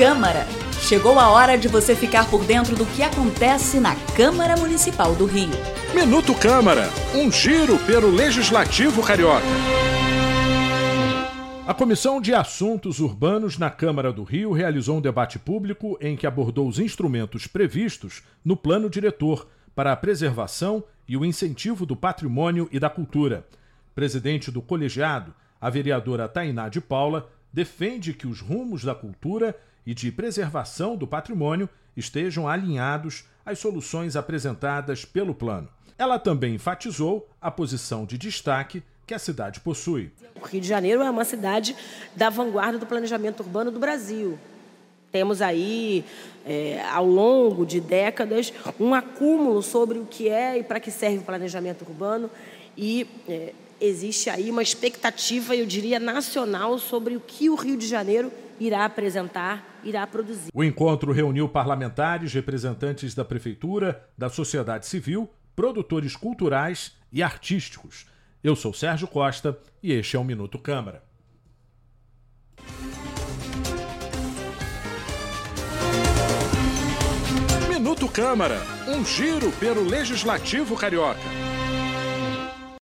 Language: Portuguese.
Câmara. Chegou a hora de você ficar por dentro do que acontece na Câmara Municipal do Rio. Minuto Câmara, um giro pelo Legislativo Carioca. A Comissão de Assuntos Urbanos na Câmara do Rio realizou um debate público em que abordou os instrumentos previstos no Plano Diretor para a preservação e o incentivo do patrimônio e da cultura. Presidente do colegiado, a vereadora Tainá de Paula defende que os rumos da cultura e de preservação do patrimônio estejam alinhados às soluções apresentadas pelo plano. Ela também enfatizou a posição de destaque que a cidade possui. O Rio de Janeiro é uma cidade da vanguarda do planejamento urbano do Brasil. Temos aí, é, ao longo de décadas, um acúmulo sobre o que é e para que serve o planejamento urbano e é, existe aí uma expectativa, eu diria, nacional sobre o que o Rio de Janeiro irá apresentar, irá produzir. O encontro reuniu parlamentares, representantes da prefeitura, da sociedade civil, produtores culturais e artísticos. Eu sou Sérgio Costa e este é o Minuto Câmara. Minuto Câmara, um giro pelo Legislativo Carioca.